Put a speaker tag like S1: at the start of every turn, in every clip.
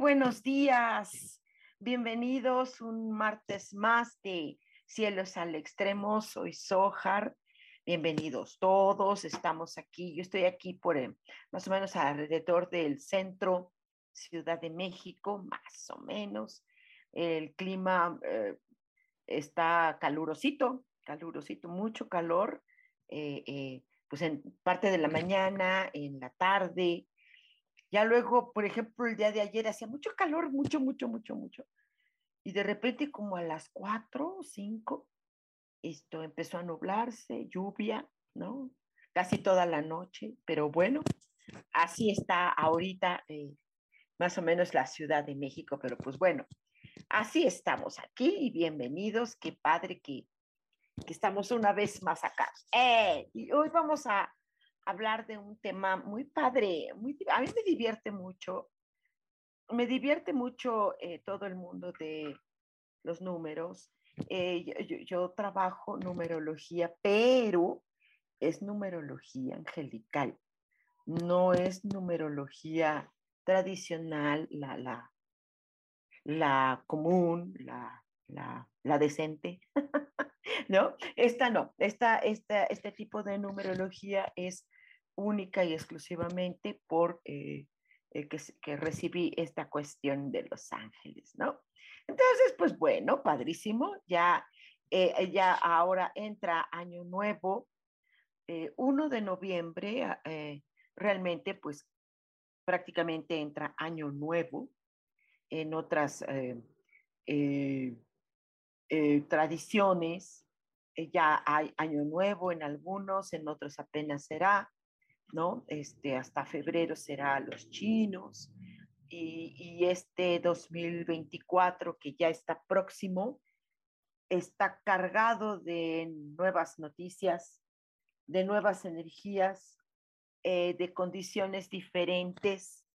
S1: Buenos días, bienvenidos un martes más de Cielos al Extremo, soy Sohar, bienvenidos todos, estamos aquí, yo estoy aquí por eh, más o menos alrededor del centro, Ciudad de México, más o menos, el clima eh, está calurosito, calurosito, mucho calor, eh, pues en parte de la mañana, en la tarde, ya luego, por ejemplo, el día de ayer hacía mucho calor, mucho, mucho, mucho, mucho. Y de repente como a las cuatro o cinco, esto empezó a nublarse, lluvia, ¿no? Casi toda la noche, pero bueno, así está ahorita eh, más o menos la Ciudad de México, pero pues bueno, así estamos aquí y bienvenidos, qué padre que, que estamos una vez más acá. Eh, y hoy vamos a hablar de un tema muy padre, a mí me divierte mucho, me divierte mucho eh, todo el mundo de los números. Eh, yo, yo, trabajo numerología, pero es numerología angelical, no es numerología tradicional, la, la, la común, la, la, la decente. ¿no? Esta no, esta, esta, este tipo de numerología es única y exclusivamente por eh, eh, que, recibí esta cuestión de los ángeles, ¿no? Entonces, pues bueno, padrísimo, ya, eh, ya ahora entra año nuevo, 1 de noviembre, ah, realmente pues prácticamente entra año nuevo en otras tradiciones, ya hay año nuevo en algunos, en otros apenas será, ¿no? Este, hasta febrero será los chinos y, y este 2024 que ya está próximo, está cargado de nuevas noticias, de nuevas energías, eh, de condiciones diferentes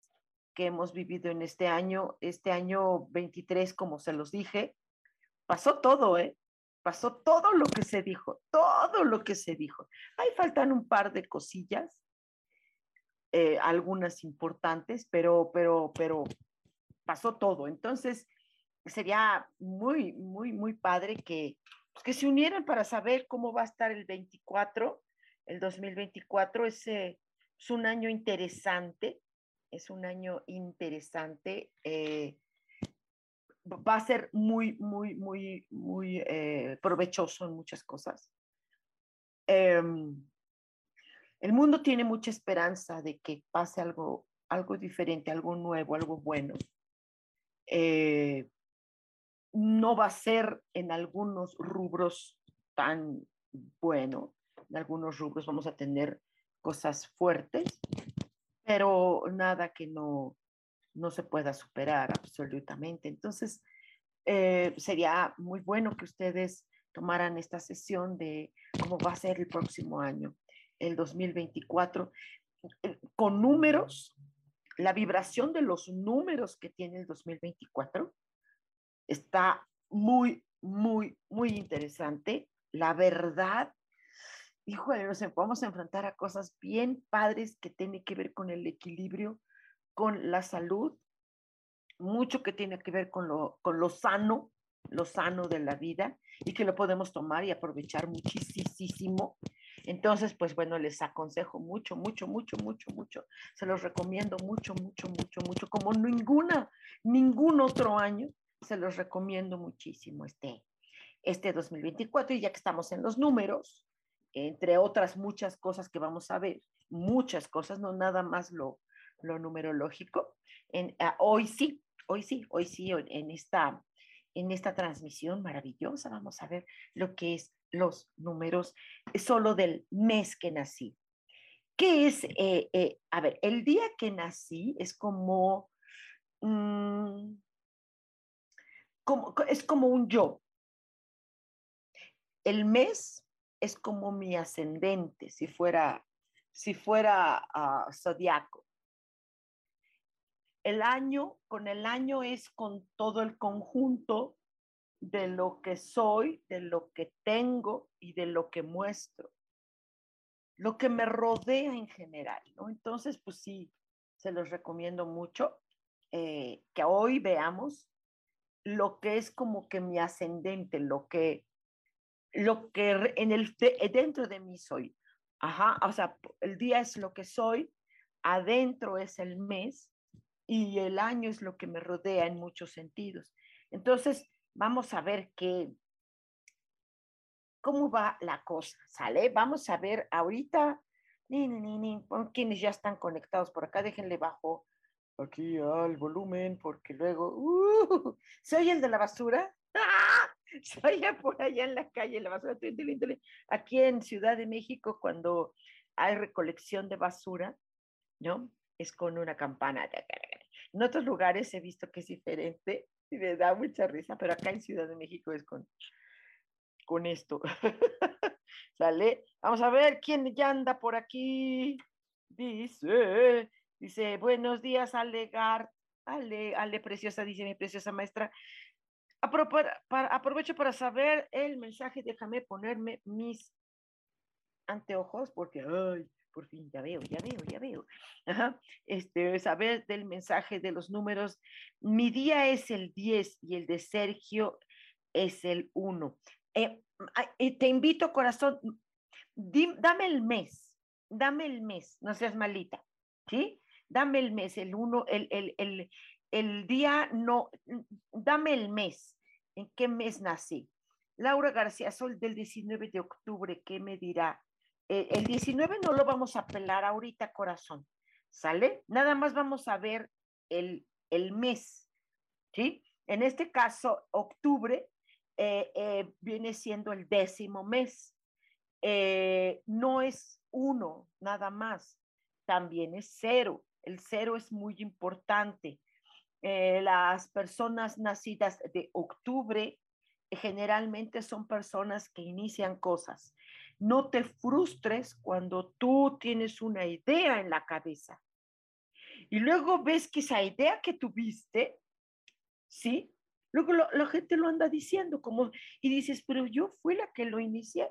S1: que hemos vivido en este año. Este año 23, como se los dije, pasó todo, ¿eh? Pasó todo lo que se dijo, todo lo que se dijo. Ahí faltan un par de cosillas eh, algunas importantes, pero, pero, pero pasó todo. Entonces, sería muy, muy, muy padre que, pues, que se unieran para saber cómo va a estar el 24, el 2024. Es, es un año interesante, es un año interesante. Eh, va a ser muy, muy, muy, muy eh, provechoso en muchas cosas. Em, el mundo tiene mucha esperanza de que pase algo, algo diferente, algo nuevo, algo bueno. Eh, no va a ser en algunos rubros tan bueno. En algunos rubros vamos a tener cosas fuertes, pero nada que no, no se pueda superar absolutamente. Entonces, eh, sería muy bueno que ustedes tomaran esta sesión de cómo va a ser el próximo año el 2024 eh, con números, la vibración de los números que tiene el 2024 está muy, muy, muy interesante. La verdad, híjole, nos vamos a enfrentar a cosas bien padres que tienen que ver con el equilibrio, con la salud, mucho que tiene que ver con lo, con lo sano, lo sano de la vida y que lo podemos tomar y aprovechar muchísimo Entonces, pues bueno, les aconsejo mucho, mucho, mucho, mucho, mucho. Se los recomiendo mucho, mucho, mucho, mucho. Como ninguna, ningún otro año, se los recomiendo muchísimo este, este 2024. Y ya que estamos en los números, entre otras muchas cosas que vamos a ver, muchas cosas, no nada más lo, lo numerológico. En, ah, hoy sí, hoy sí, hoy sí, en esta, en esta transmisión maravillosa vamos a ver lo que es los números solo del mes que nací. ¿Qué es? Eh, eh, a ver, el día que nací es como, mm, como, es como un yo. El mes es como mi ascendente, si fuera, si fuera uh, zodiaco. El año, con el año es con todo el conjunto de lo que soy, de lo que tengo y de lo que muestro. Lo que me rodea en general, ¿no? Entonces, pues sí, se los recomiendo mucho eh, que hoy veamos lo que es como que mi ascendente, lo que, lo que en el, dentro de mí soy. Ajá, o sea, el día es lo que soy, adentro es el mes y el año es lo que me rodea en muchos sentidos. Entonces, vamos a ver qué, cómo va la cosa, ¿sale? Vamos a ver ahorita, ni, ni, ni, quienes ya están conectados por acá, déjenle bajo aquí al volumen, porque luego, uh, ¿se oye el de la basura? ¡Ah! Se oye por allá en la calle la basura. Aquí en Ciudad de México, cuando hay recolección de basura, ¿no? Es con una campana. En otros lugares he visto que es diferente, y me da mucha risa, pero acá en Ciudad de México es con, con esto. ¿Sale? Vamos a ver quién ya anda por aquí. Dice, dice, buenos días, Alegar. Ale, Ale, preciosa, dice mi preciosa maestra. aprovecho para saber el mensaje, déjame ponerme mis anteojos porque, ay, por fin, ya veo, ya veo, ya veo. Este, saber del mensaje de los números. Mi día es el 10 y el de Sergio es el 1. Eh, te invito, corazón, dame el mes, dame el mes, no seas malita, ¿sí? Dame el mes, el 1, el, el, el, el día, no, dame el mes. ¿En qué mes nací? Laura García Sol del 19 de octubre, ¿qué me dirá? Eh, el 19 no lo vamos a pelar ahorita, corazón, ¿sale? Nada más vamos a ver el, el mes, ¿sí? En este caso, octubre eh, eh, viene siendo el décimo mes. no es uno, nada más, también es cero. El cero es muy importante. las personas nacidas de octubre generalmente son personas que inician cosas no te frustres cuando tú tienes una idea en la cabeza. Y luego ves que esa idea que tuviste, ¿sí? Luego la gente lo anda diciendo como, y dices, pero yo fui la que lo inicié.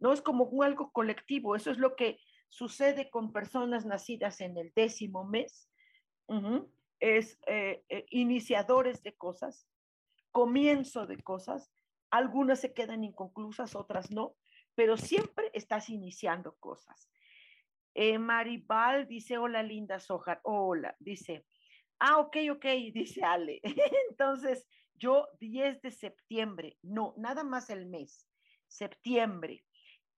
S1: No es como algo colectivo, eso es lo que sucede con personas nacidas en el décimo mes. Es eh, eh, iniciadores de cosas, comienzo de cosas. Algunas se quedan inconclusas, otras no, pero siempre estás iniciando cosas. Eh, Maribal dice, hola linda Sojar, hola, dice, ah, ok, ok, dice Ale. Entonces, yo 10 de septiembre, no, nada más el mes, septiembre.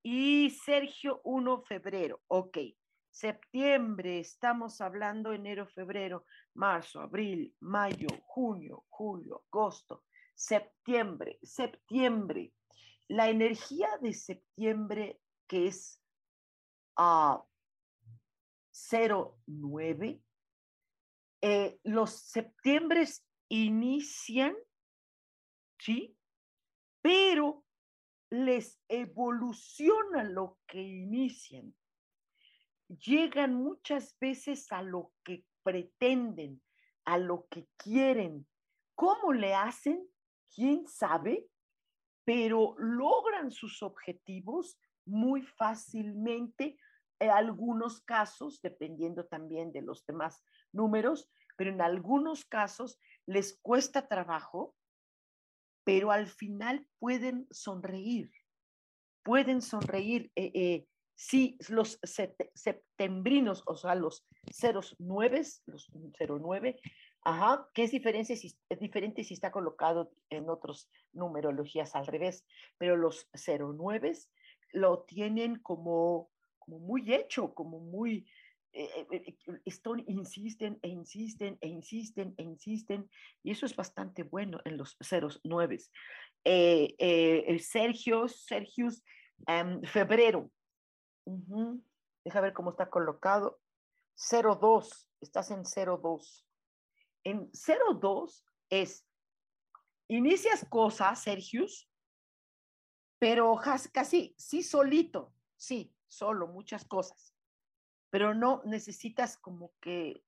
S1: Y Sergio 1 febrero, ok. Septiembre, estamos hablando enero, febrero, marzo, abril, mayo, junio, julio, agosto, septiembre, septiembre la energía de septiembre, que es a 09, eh, los septiembres inician, ¿sí? Pero les evoluciona lo que inician. Llegan muchas veces a lo que pretenden, a lo que quieren. ¿Cómo le hacen? ¿Quién sabe? Pero logran sus objetivos muy fácilmente, en algunos casos, dependiendo también de los demás números, pero en algunos casos les cuesta trabajo, pero al final pueden sonreír, pueden sonreír. Eh, eh, si los septembrinos, o sea, los ceros nueves, los 09, ajá, que es diferente, si, es diferente si está colocado en otras numerologías al revés, pero los 09 lo tienen como, como muy hecho, como muy, eh, eh, eh, insisten e insisten e insisten e insisten, y eso es bastante bueno en los ceros nueves. Sergio, Sergius, em, febrero, Deja ver cómo está colocado. 02, estás en 02. En 02 es, inicias cosas, Sergius, pero casi, sí solito, sí, solo, muchas cosas, pero no necesitas como que,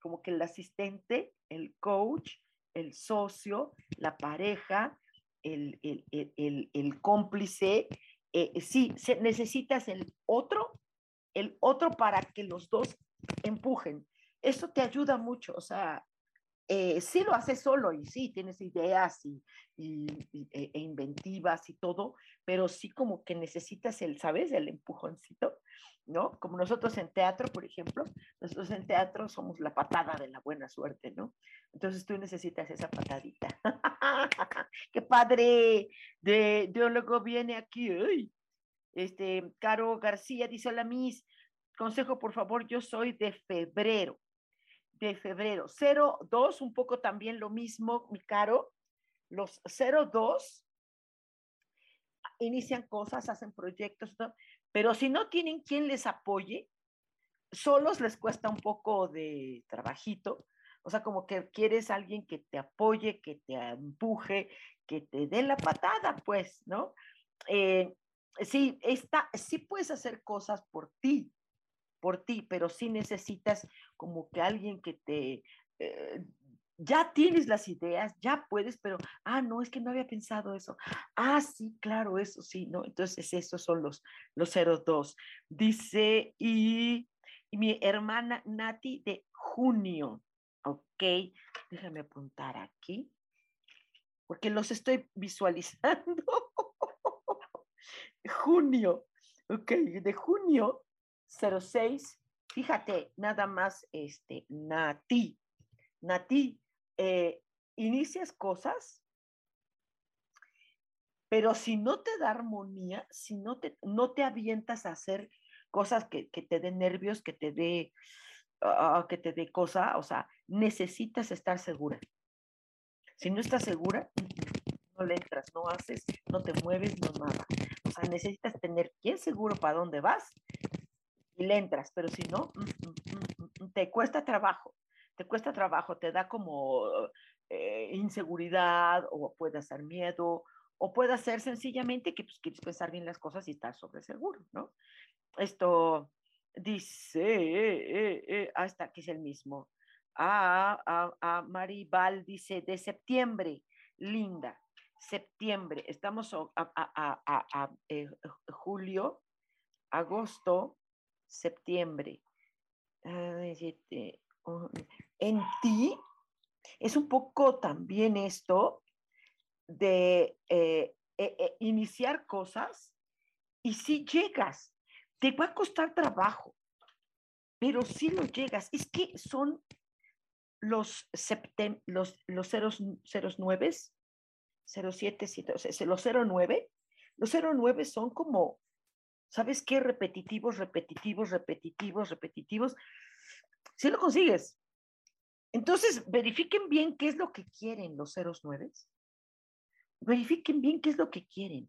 S1: como que el asistente, el coach, el socio, la pareja, el, el cómplice, eh, sí, necesitas el otro, el otro para que los dos empujen. Eso te ayuda mucho, o sea, eh, sí lo haces solo y sí, tienes ideas y, e, e inventivas y todo, pero sí como que necesitas el, ¿sabes? El empujoncito, ¿no? Como nosotros en teatro, por ejemplo, nosotros en teatro somos la patada de la buena suerte, ¿no? Entonces tú necesitas esa patadita. ¡Qué padre! De, de viene aquí. Este, Caro García dice, hola, Miss, consejo, por favor, yo soy de febrero de febrero. 02, un poco también lo mismo, mi caro. Los 02 inician cosas, hacen proyectos, pero si no tienen quien les apoye, solos les cuesta un poco de trabajito. O sea, como que quieres alguien que te apoye, que te empuje, que te dé la patada, pues, ¿no? Eh, sí, está, sí puedes hacer cosas por ti, por ti, pero sí necesitas como que alguien que te... Eh, ya tienes las ideas, ya puedes, pero, ah, no, es que no había pensado eso. Ah, sí, claro, eso sí, ¿no? Entonces, esos son los, los 02. Dice, y, y mi hermana Nati de junio, ¿ok? Déjame apuntar aquí, porque los estoy visualizando. junio, ok, de junio 06, fíjate, nada más, este, Nati, Nati, eh, inicias cosas, pero si no te da armonía, si no te, no te avientas a hacer cosas que, te den nervios, que te dé, ah, que te dé cosa, o sea, necesitas estar segura. Si no estás segura, no le entras, no haces, no te mueves, no nada. O sea, necesitas tener bien seguro para dónde vas y le entras, pero si no, mm, mm, mm, te cuesta trabajo, te cuesta trabajo, te da como eh, inseguridad o puede ser miedo o puede ser sencillamente que pues, quieres pensar bien las cosas y estar sobre seguro, ¿no? Esto dice, eh, eh, hasta ah, que es el mismo. Ah, a, a Maribal dice, de septiembre, linda, septiembre, estamos a, a julio, agosto, septiembre. En ti es un poco también esto de eh, eh, eh, iniciar cosas y si llegas, te va a costar trabajo, pero si lo llegas. Es que son los, septem los, los ceros, ceros nueves, 07, los 09, los 09 son como ¿Sabes qué? Repetitivos, repetitivos, repetitivos, repetitivos. Si lo consigues. Entonces, verifiquen bien qué es lo que quieren los ceros nueves. Verifiquen bien qué es lo que quieren.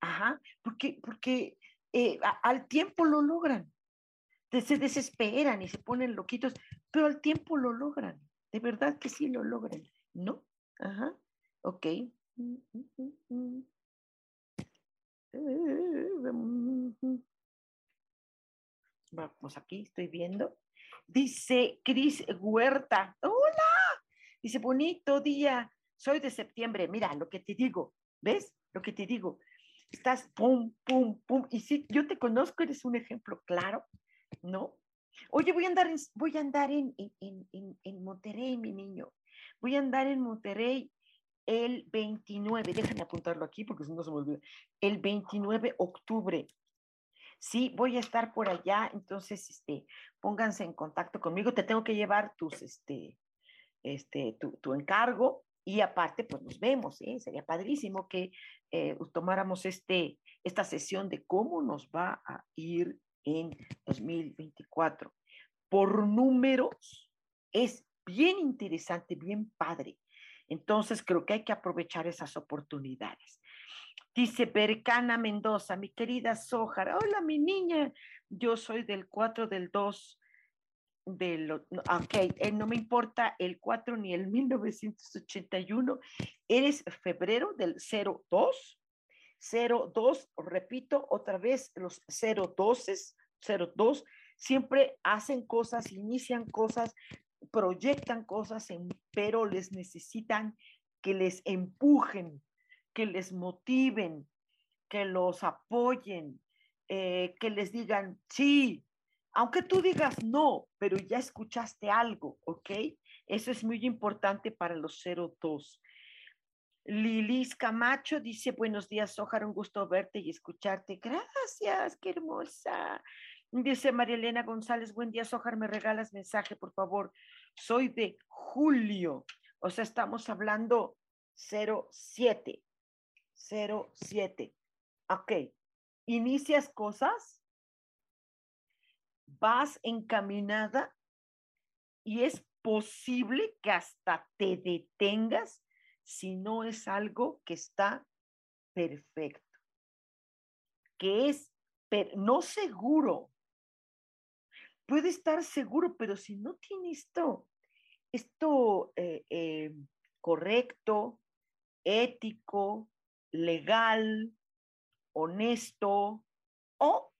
S1: Ajá, porque, porque eh, al tiempo lo logran. Se desesperan y se ponen loquitos, pero al tiempo lo logran. De verdad que sí lo logran, ¿no? Ajá, ok. Mm, mm, mm, Vamos aquí, estoy viendo. Dice Cris Huerta. Hola. Dice, bonito día. Soy de septiembre. Mira lo que te digo. ¿Ves? Lo que te digo. Estás pum, pum, pum. Y si yo te conozco, eres un ejemplo claro, ¿no? Oye, voy a andar voy a andar en, en, en, en Monterrey, mi niño. Voy a andar en Monterrey el 29, déjenme apuntarlo aquí porque si no se me olvida, el 29 de octubre. Sí, voy a estar por allá, entonces, este, pónganse en contacto conmigo. Te tengo que llevar tus, este, este, tu, tu encargo y aparte, pues nos vemos, ¿eh? Sería padrísimo que eh, tomáramos este, esta sesión de cómo nos va a ir en 2024. Por números, es bien interesante, bien padre. Entonces, creo que hay que aprovechar esas oportunidades. Dice Bercana Mendoza, mi querida Sojar, hola mi niña, yo soy del 4 del 2 del, ok, eh, no me importa el 4 ni el 1981, eres febrero del 02, 02, repito otra vez, los 02, 02, siempre hacen cosas, inician cosas, proyectan cosas, pero les necesitan que les empujen, que les motiven, que los apoyen, eh, que les digan, sí, aunque tú digas no, pero ya escuchaste algo, ¿ok? Eso es muy importante para los 02. Lilis Camacho dice, buenos días, Ojar, un gusto verte y escucharte. Gracias, qué hermosa. Dice María Elena González, buen día, Sojar, me regalas mensaje, por favor. Soy de julio, o sea, estamos hablando 07. 07. Ok. ¿Inicias cosas? ¿Vas encaminada? Y es posible que hasta te detengas si no es algo que está perfecto, que es no seguro. Puede estar seguro, pero si no tiene esto, esto eh, eh, correcto, ético, legal, honesto o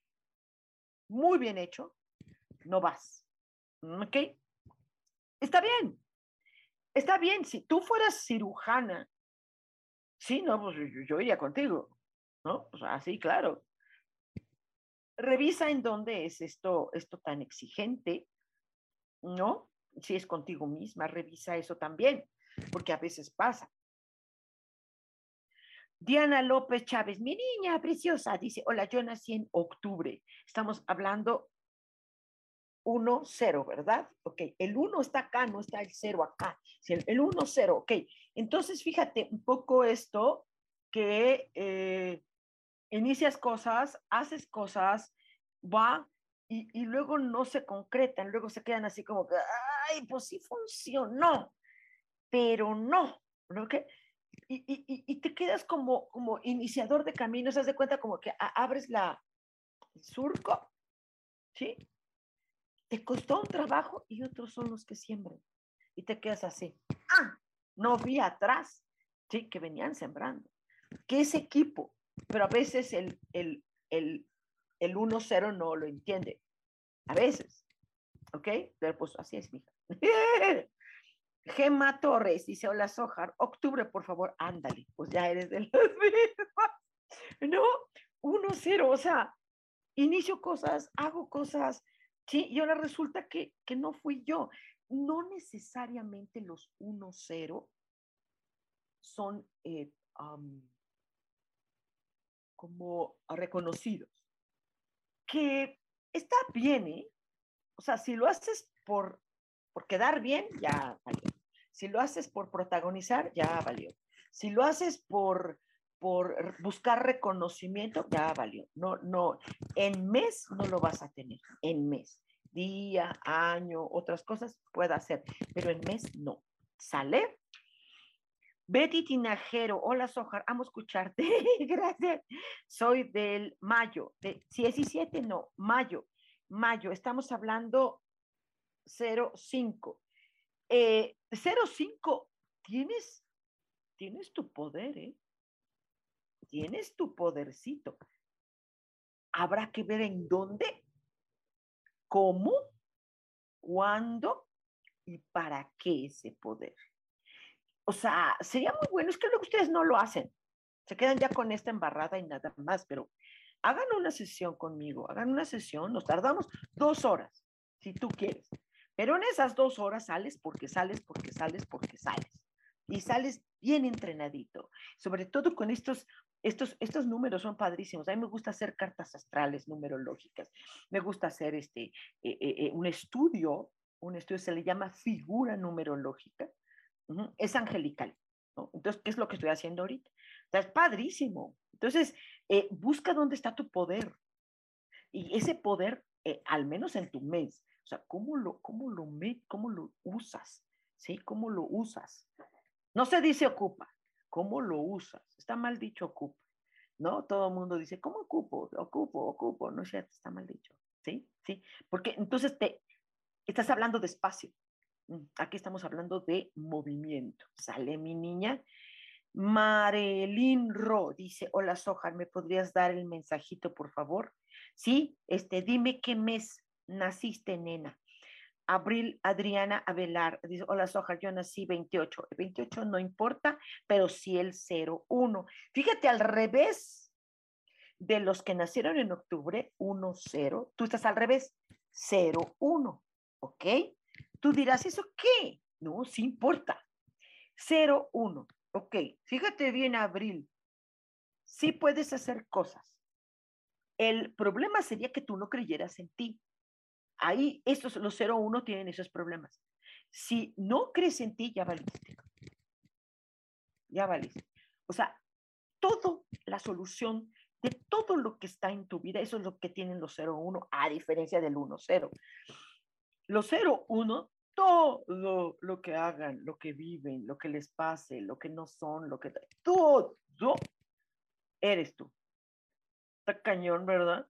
S1: muy bien hecho, no vas. ¿Ok? Está bien. Está bien. Si tú fueras cirujana, sí, no, pues yo, iría contigo. ¿No? Pues así, claro. Revisa en dónde es esto, esto tan exigente, ¿no? Si es contigo misma, revisa eso también, porque a veces pasa. Diana López Chávez, mi niña preciosa, dice, hola, yo nací en octubre. Estamos hablando 1-0, ¿verdad? Ok, el 1 está acá, no está el 0 acá. El 1-0, ok. Entonces, fíjate un poco esto que eh, inicias cosas, haces cosas, va, y, y, luego no se concretan, luego se quedan así como que, ay, pues sí funcionó, pero no, ¿ok? y, y, y, te quedas como, como iniciador de caminos, haz de cuenta como que abres la, el surco, ¿sí? Te costó un trabajo y otros son los que siembran. Y te quedas así, ah, no vi atrás, ¿sí? Que venían sembrando. Que ese equipo, pero a veces el, el, el, el 1-0 no lo entiende. A veces, ¿ok? Pero pues así es, mija. Gemma Torres dice, hola Sojar, octubre, por favor, ándale, pues ya eres de las mismas, ¿no? Uno, cero, o sea, inicio cosas, hago cosas, sí, y ahora resulta que, que no fui yo. No necesariamente los uno, cero son eh, como reconocidos, que está bien, ¿eh? O sea, si lo haces por, por quedar bien, ya valió. Si lo haces por protagonizar, ya valió. Si lo haces por, por buscar reconocimiento, ya valió. No, no, en mes no lo vas a tener, en mes. Día, año, otras cosas puede hacer, pero en mes no. ¿Sale? Betty Tinajero, hola Sojar, amo escucharte. Gracias. Soy del mayo, de 17, no, mayo, mayo. Estamos hablando 05. Eh, 05, tienes, tienes tu poder, ¿eh? Tienes tu podercito. Habrá que ver en dónde, cómo, cuándo y para qué ese poder. O sea, sería muy bueno, es que luego ustedes no lo hacen. Se quedan ya con esta embarrada y nada más, pero hagan una sesión conmigo, hagan una sesión, nos tardamos dos horas, si tú quieres. Pero en esas dos horas sales porque sales, porque sales, porque sales. Y sales bien entrenadito, sobre todo con estos estos, estos números son padrísimos. A mí me gusta hacer cartas astrales numerológicas. Me gusta hacer este, eh, eh, eh, un estudio, un estudio se le llama figura numerológica. Es angelical. Entonces, ¿qué es lo que estoy haciendo ahorita? es padrísimo. Entonces, busca dónde está tu poder. Y ese poder, al menos en tu mes, o sea, ¿cómo lo, cómo lo, cómo lo usas? ¿Sí? ¿Cómo lo usas? No se dice ocupa, ¿cómo lo usas? Está mal dicho ocupa, ¿no? Todo el mundo dice, ¿cómo ocupo? Ocupo, ocupo, no es cierto, está mal dicho, ¿sí? ¿Sí? Porque entonces te estás hablando de espacio. Mm, aquí estamos hablando de movimiento. Sale mi niña. Marilyn Ro dice, hola Sojar, ¿me podrías dar el mensajito, por favor? Sí, este, dime qué mes naciste, nena. Abril Adriana Avelar dice, hola Soja, yo nací 28. 28 no importa, pero sí el 01. Fíjate al revés de los que nacieron en octubre, 1-0. Tú estás al revés, 0-1. ¿Ok? Tú dirás, ¿eso qué? No, sí importa. 0-1. Ok, fíjate bien, Abril. Sí puedes hacer cosas. El problema sería que tú no creyeras en ti. Ahí, estos, los 0-1 tienen esos problemas. Si no crees en ti, ya valiste. Ya valiste. O sea, todo la solución de todo lo que está en tu vida, eso es lo que tienen los 0-1, a diferencia del 1-0. Los 0-1, todo lo que hagan, lo que viven, lo que les pase, lo que no son, lo que... Todo eres tú. Está cañón, ¿verdad?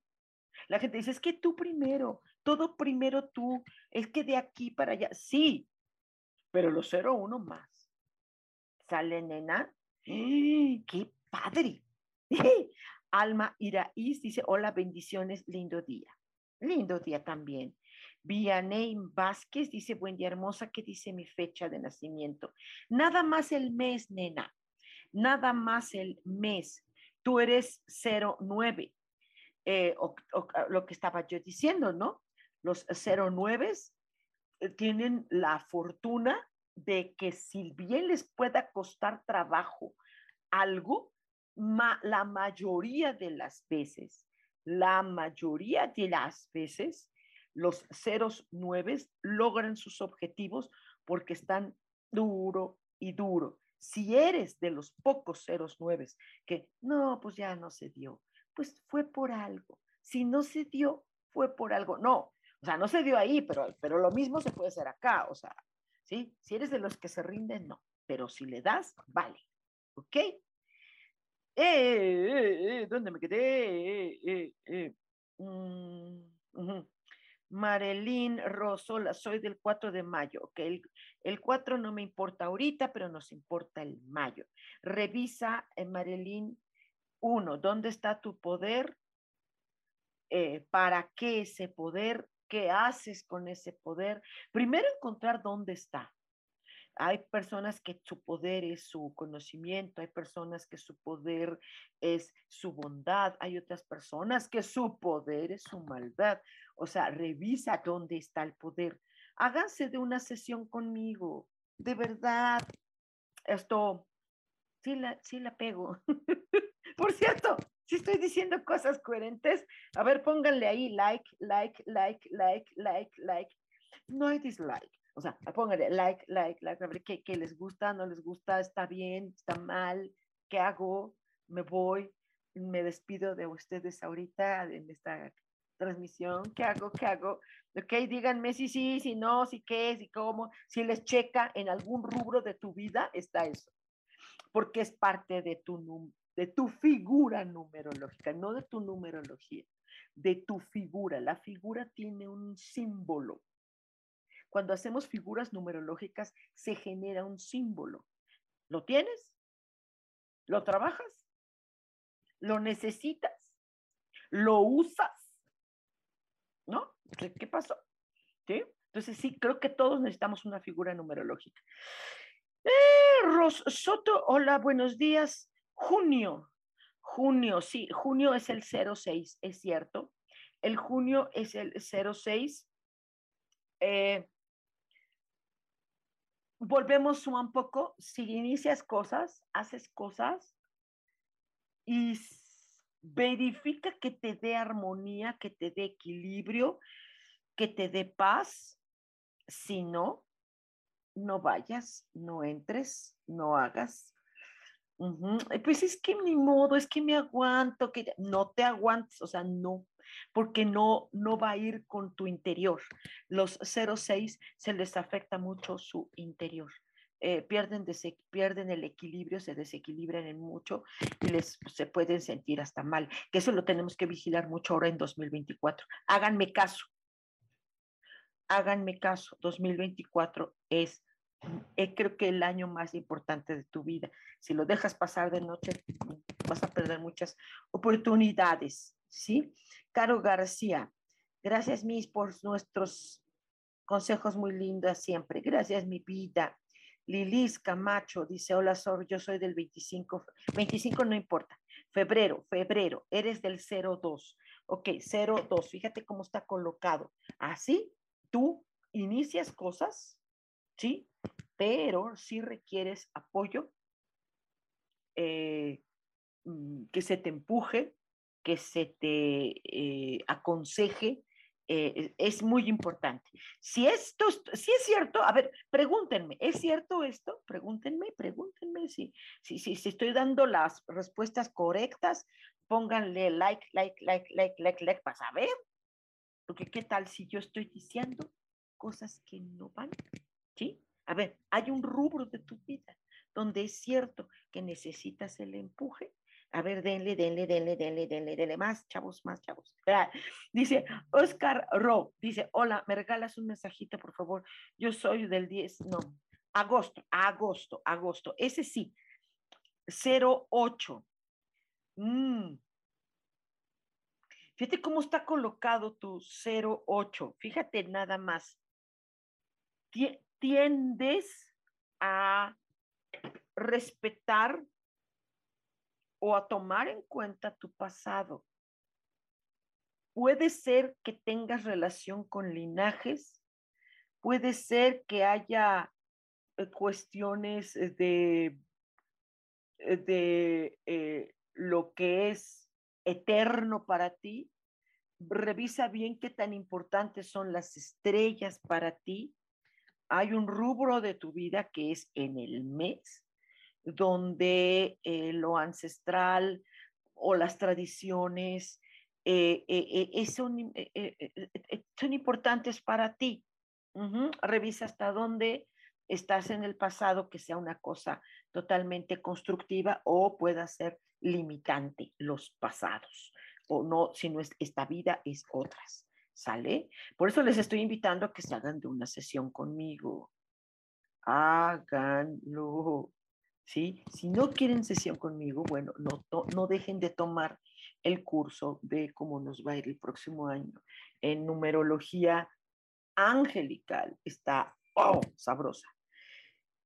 S1: La gente dice, es que tú primero, todo primero tú, es que de aquí para allá, sí, pero los 0-1 más. ¿Sale, nena? ¡Qué padre! Alma Iraíz dice, hola, bendiciones, lindo día. Lindo día también. Vianey Vázquez dice, buen día hermosa, ¿qué dice mi fecha de nacimiento? Nada más el mes, nena. Nada más el mes. Tú eres 09. Eh, lo que estaba yo diciendo, ¿no? Los 09 eh, tienen la fortuna de que si bien les pueda costar trabajo algo, la mayoría de las veces, la mayoría de las veces, los ceros nueves logran sus objetivos porque están duro y duro. Si eres de los pocos ceros nueves que no, pues ya no se dio, pues fue por algo. Si no se dio, fue por algo. No, o sea, no se dio ahí, pero, pero lo mismo se puede hacer acá. O sea, ¿sí? Si eres de los que se rinden, no. Pero si le das, vale. ¿Ok? Eh, eh, eh, ¿Dónde me quedé? Eh, mm, Marilyn Rosola, soy del 4 de mayo. Ok, el, el, 4 no me importa ahorita, pero nos importa el mayo. Revisa, Marilyn 1, ¿dónde está tu poder? ¿Para qué ese poder? ¿Qué haces con ese poder? Primero encontrar dónde está. Hay personas que su poder es su conocimiento, hay personas que su poder es su bondad, hay otras personas que su poder es su maldad. O sea, revisa dónde está el poder. Háganse de una sesión conmigo. De verdad, esto sí la, sí la pego. Por cierto, si estoy diciendo cosas coherentes, a ver, pónganle ahí like, like, like, like, like, like. No hay dislike. O sea, pónganle like, like, like, a ver qué, qué les gusta, no les gusta, está bien, está mal, qué hago, me voy, me despido de ustedes ahorita en esta transmisión, ¿qué hago? ¿Qué hago? Ok, díganme si sí, si no, si qué, si cómo, si les checa en algún rubro de tu vida, está eso. Porque es parte de tu, de tu figura numerológica, no de tu numerología, de tu figura. La figura tiene un símbolo. Cuando hacemos figuras numerológicas, se genera un símbolo. ¿Lo tienes? ¿Lo trabajas? ¿Lo necesitas? ¿Lo usas? ¿No? ¿Qué pasó? ¿Sí? Entonces sí, creo que todos necesitamos una figura numerológica. Eh, Ros Soto, hola, buenos días. Junio, junio, sí, junio es el 06, es cierto. El junio es el 06. Eh, volvemos un poco, si inicias cosas, haces cosas, y verifica que te dé armonía, que te dé equilibrio, que te dé paz. Si no, no vayas, no entres, no hagas. Pues es que mi modo, es que me aguanto, que no te aguantes, o sea, no, porque no, no va a ir con tu interior. Los 06 se les afecta mucho su interior. Eh, pierden, pierden el equilibrio, se desequilibran en mucho y les se pueden sentir hasta mal. Que eso lo tenemos que vigilar mucho ahora en 2024. Háganme caso. Háganme caso. 2024 es, eh, creo que el año más importante de tu vida. Si lo dejas pasar de noche, vas a perder muchas oportunidades. ¿Sí? Caro García, gracias, Miss, por nuestros consejos muy lindos siempre. Gracias, mi vida. Lilis Camacho dice, hola Sor, yo soy del 25, 25 no importa, febrero, febrero, eres del 02. Ok, 02, fíjate cómo está colocado. Así tú inicias cosas, ¿sí? Pero si requieres apoyo, eh, mm, que se te empuje, que se te eh, aconseje, eh, es muy importante. Si esto, si es cierto, a ver, pregúntenme, ¿es cierto esto? Pregúntenme, pregúntenme si, si, si, si estoy dando las respuestas correctas, pónganle like, like, like, like, like, like, para saber. Porque qué tal si yo estoy diciendo cosas que no van, ¿sí? A ver, hay un rubro de tu vida donde es cierto que necesitas el empuje a ver, denle, denle, denle, denle, denle, denle, más, chavos, más, chavos. Dice Oscar Ro, dice, hola, ¿me regalas un mensajito, por favor? Yo soy del 10, no, agosto, agosto, agosto. Ese sí, 08. Mm. Fíjate cómo está colocado tu 08. Fíjate nada más. Tiendes a respetar o a tomar en cuenta tu pasado. Puede ser que tengas relación con linajes, puede ser que haya eh, cuestiones de, eh, de eh, lo que es eterno para ti. Revisa bien qué tan importantes son las estrellas para ti. Hay un rubro de tu vida que es en el mes donde eh, lo ancestral o las tradiciones eh, eh, son, son, importantes para ti. Revisa hasta dónde estás en el pasado, que sea una cosa totalmente constructiva o pueda ser limitante los pasados, o no, si no es esta vida, es otras. ¿Sale? Por eso les estoy invitando a que se hagan de una sesión conmigo. Háganlo. ¿Sí? Si no quieren sesión conmigo, bueno, no, no dejen de tomar el curso de cómo nos va a ir el próximo año en numerología angelical. Está, oh, sabrosa.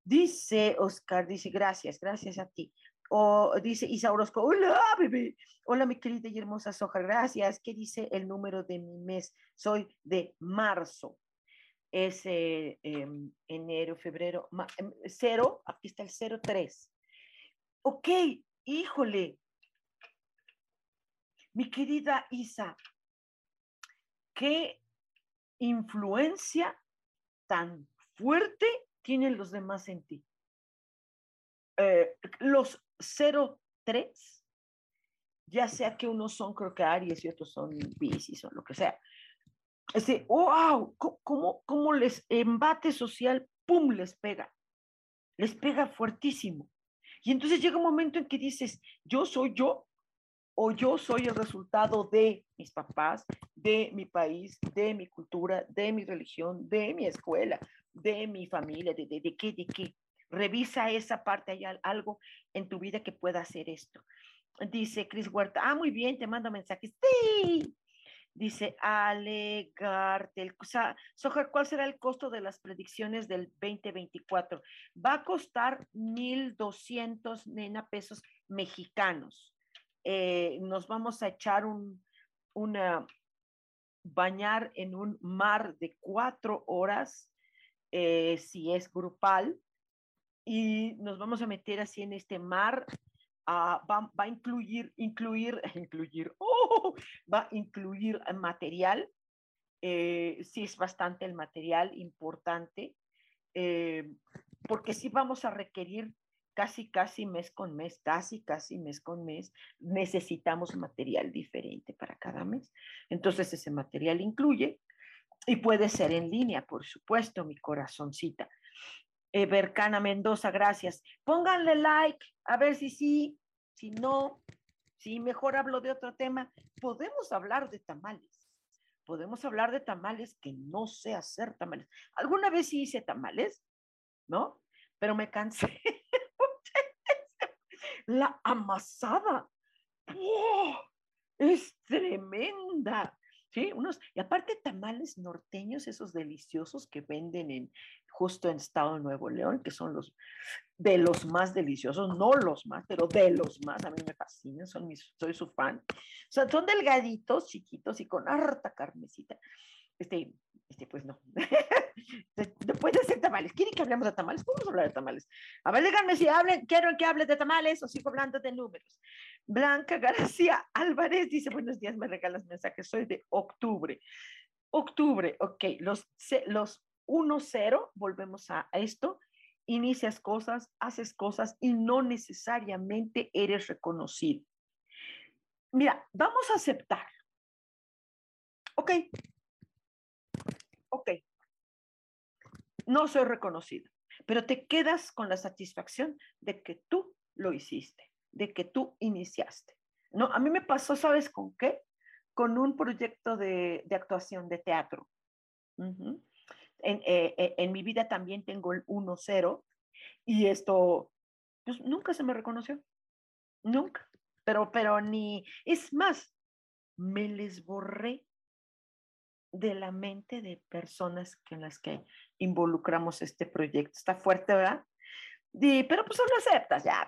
S1: Dice Oscar, dice, gracias, gracias a ti. O dice Isa Orozco, hola, bebé. Hola, mi querida y hermosa Soja, gracias. ¿Qué dice el número de mi mes? Soy de marzo es eh, em, enero, febrero, em, cero, aquí está el 03. Ok, híjole, mi querida Isa, ¿qué influencia tan fuerte tienen los demás en ti? Eh, los 03, ya sea que unos son creo que Aries y otros son Pisces o lo que sea, ese, wow, ¿cómo, cómo les embate social, pum, les pega, les pega fuertísimo. Y entonces llega un momento en que dices, yo soy yo o yo soy el resultado de mis papás, de mi país, de mi cultura, de mi religión, de mi escuela, de mi familia, de, de, de qué, de qué. Revisa esa parte, hay algo en tu vida que pueda hacer esto. Dice Chris Huerta, ah, muy bien, te mando mensajes. Sí, Dice Ale Gartel. Soja, ¿cuál será el costo de las predicciones del 2024? Va a costar 1.200 nena pesos mexicanos. Eh, nos vamos a echar un, una, bañar en un mar de cuatro horas, eh, si es grupal, y nos vamos a meter así en este mar va, va, a incluir, incluir, incluir, oh, va incluir material. Eh, sí es bastante el material importante, eh, porque sí vamos a requerir casi, casi mes con mes, casi, casi mes con mes, necesitamos material diferente para cada mes. Entonces ese material incluye y puede ser en línea, por supuesto, mi corazoncita. Bercana Mendoza, gracias. Pónganle like, a ver si sí, si no, si mejor hablo de otro tema. Podemos hablar de tamales. Podemos hablar de tamales que no sé hacer tamales. Alguna vez sí hice tamales, ¿no? Pero me cansé. La amasada ¡oh! es tremenda. ¿Sí? Unos, y aparte tamales norteños, esos deliciosos que venden en justo en Estado de Nuevo León, que son los de los más deliciosos, no los más, pero de los más, a mí me fascinan, son mis, soy su fan. O sea, son delgaditos, chiquitos y con harta carnecita. Este, este, pues no. no puede ser tamales. ¿Quieren que hablemos de tamales? Podemos hablar de tamales. A ver, díganme si hablen, quiero que hable de tamales o sigo hablando de números. Blanca García Álvarez dice, buenos días, me regalas mensajes, soy de octubre. Octubre, ok, los, los 1-0, volvemos a, esto, inicias cosas, haces cosas y no necesariamente eres reconocido. Mira, vamos a aceptar. Ok, ok, no soy reconocido, pero te quedas con la satisfacción de que tú lo hiciste, de que tú iniciaste. No, a mí me pasó, ¿sabes con qué? Con un proyecto de, actuación de teatro. en, eh, eh, en, mi vida también tengo el 1-0 y esto, pues nunca se me reconoció, nunca, pero, pero ni, es más, me les borré de la mente de personas con las que involucramos este proyecto. Está fuerte, ¿verdad? pero pues lo aceptas, ya.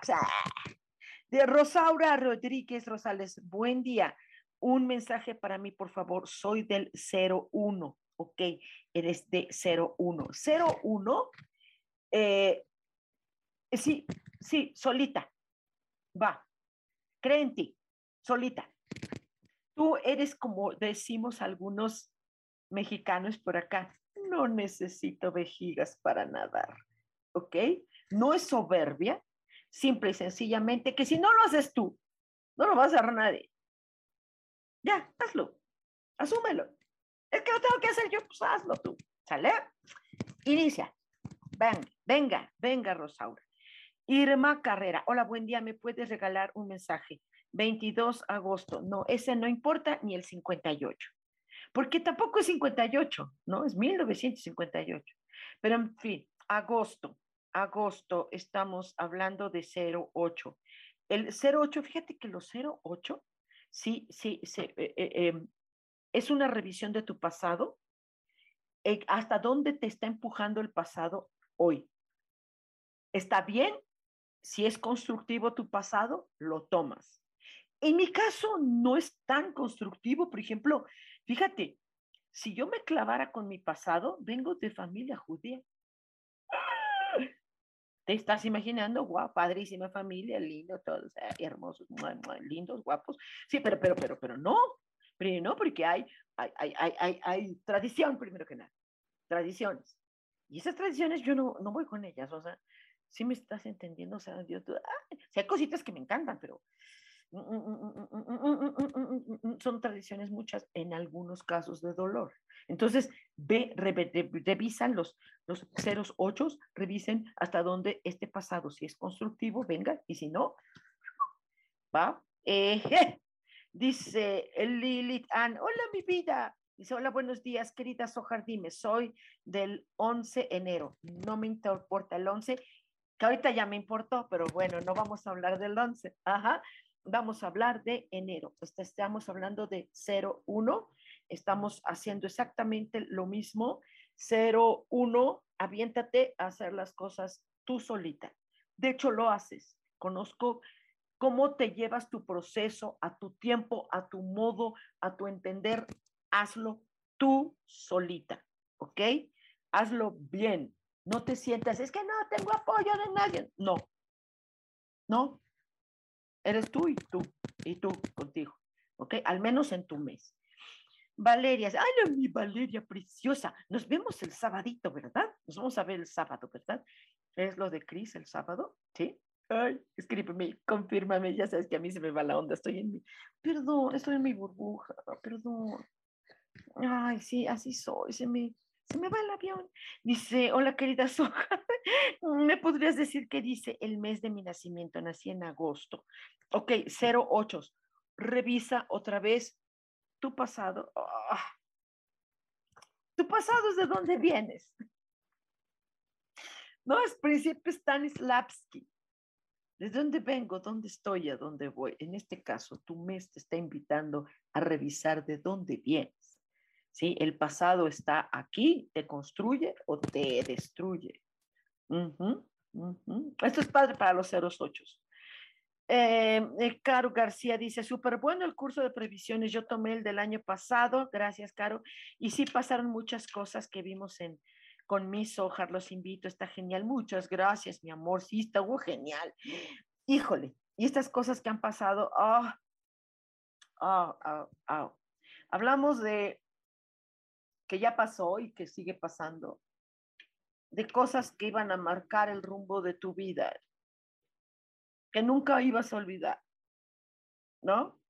S1: De Rosaura Rodríguez Rosales, buen día. Un mensaje para mí, por favor. Soy del 01, ok. Eres de 01. 01, eh, sí, sí, solita. Va. Cree en ti, solita. Tú eres como decimos algunos mexicanos por acá, no necesito vejigas para nadar, ¿ok? No es soberbia, simple y sencillamente que si no lo haces tú, no lo va a hacer nadie. Ya, hazlo, asúmelo. Es que lo tengo que hacer yo, pues hazlo tú, ¿sale? Inicia. Venga, venga, venga, Rosaura. Irma Carrera, hola, buen día, ¿me puedes regalar un mensaje? 22 agosto, no, ese no importa, ni el 58 porque tampoco es 58, ¿no? Es 1958. Pero en fin, agosto, agosto, estamos hablando de 08. El 08, fíjate que los 08, sí, sí, sí eh, eh, em, es una revisión de tu pasado. Eh, ¿Hasta dónde te está empujando el pasado hoy? ¿Está bien? Si es constructivo tu pasado, lo tomas. En mi caso no es tan constructivo, por ejemplo, Fíjate, si yo me clavara con mi pasado, vengo de familia judía. Te estás imaginando, guau, padrísima familia, lindo, todos hermosos, lindos, guapos. Sí, pero, pero, pero, pero no. Pero no, porque hay, hay, hay, hay, hay tradición primero que nada. Tradiciones. Y esas tradiciones yo no, no voy con ellas, o sea, sí me estás entendiendo, o sea, yo, ah, hay cositas que me encantan, pero son tradiciones muchas, en algunos casos de dolor. Entonces, ve, revisan los, los ceros ochos, revisen hasta dónde este pasado, si es constructivo, venga, y si no, va. Eh, dice Lilith Ann, hola mi vida. Dice, hola, buenos días, querida Sojar, dime, soy del 11 enero, no me importa el 11, que ahorita ya me importó, pero bueno, no vamos a hablar del 11. Ajá, vamos a hablar de enero. Pues, estamos hablando de 01. Estamos haciendo exactamente lo mismo. 01, aviéntate a hacer las cosas tú solita. De hecho, lo haces. Conozco cómo te llevas tu proceso a tu tiempo, a tu modo, a tu entender. Hazlo tú solita, ¿ok? Hazlo bien. No te sientas, es que no tengo apoyo de nadie. No, no, Eres tú y tú, y tú contigo, ¿ok? Al menos en tu mes. Valeria, ay, mi Valeria preciosa, nos vemos el sabadito, ¿verdad? Nos vamos a ver el sábado, ¿verdad? Es lo de Cris el sábado, ¿sí? Ay, escríbeme, confírmame, ya sabes que a mí se me va la onda, estoy en mi, perdón, estoy en mi burbuja, perdón. Ay, sí, así soy, se me, se me va el avión. Dice, hola querida Soja, ¿me podrías decir qué dice el mes de mi nacimiento? Nací en agosto. Ok, 08. Revisa otra vez tu pasado. Ah. Tu pasado es de dónde vienes. No, es Príncipe Stanislavski. ¿De dónde vengo? ¿Dónde estoy? ¿A dónde voy? En este caso, tu mes te está invitando a revisar de dónde vienes. ¿Sí? El pasado está aquí, te construye o te destruye. Esto es padre para los ceros ochos. Eh, eh, Caro García dice, súper bueno el curso de previsiones, yo tomé el del año pasado, gracias Caro, y sí pasaron muchas cosas que vimos en, con mis hojas, los invito, está genial, muchas gracias mi amor, sí, está genial, híjole, y estas cosas que han pasado, ah, ah, ah, hablamos de que ya pasó y que sigue pasando, de cosas que iban a marcar el rumbo de tu vida, que nunca ibas a olvidar, ¿no?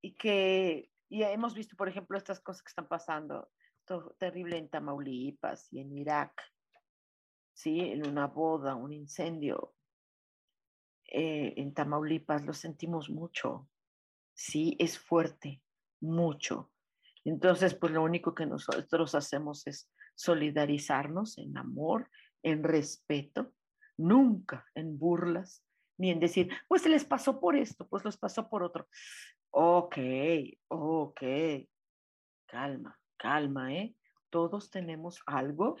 S1: Y que y hemos visto, por ejemplo, estas cosas que están pasando, esto terrible en Tamaulipas y en Irak, ¿sí? En una boda, un incendio. Eh, en Tamaulipas lo sentimos mucho, sí, es fuerte, mucho. Entonces, pues lo único que nosotros hacemos es solidarizarnos en amor, en respeto, nunca en burlas, ni en decir, pues se les pasó por esto, pues los pasó por otro. Ok, ok, calma, calma, ¿eh? Todos tenemos algo,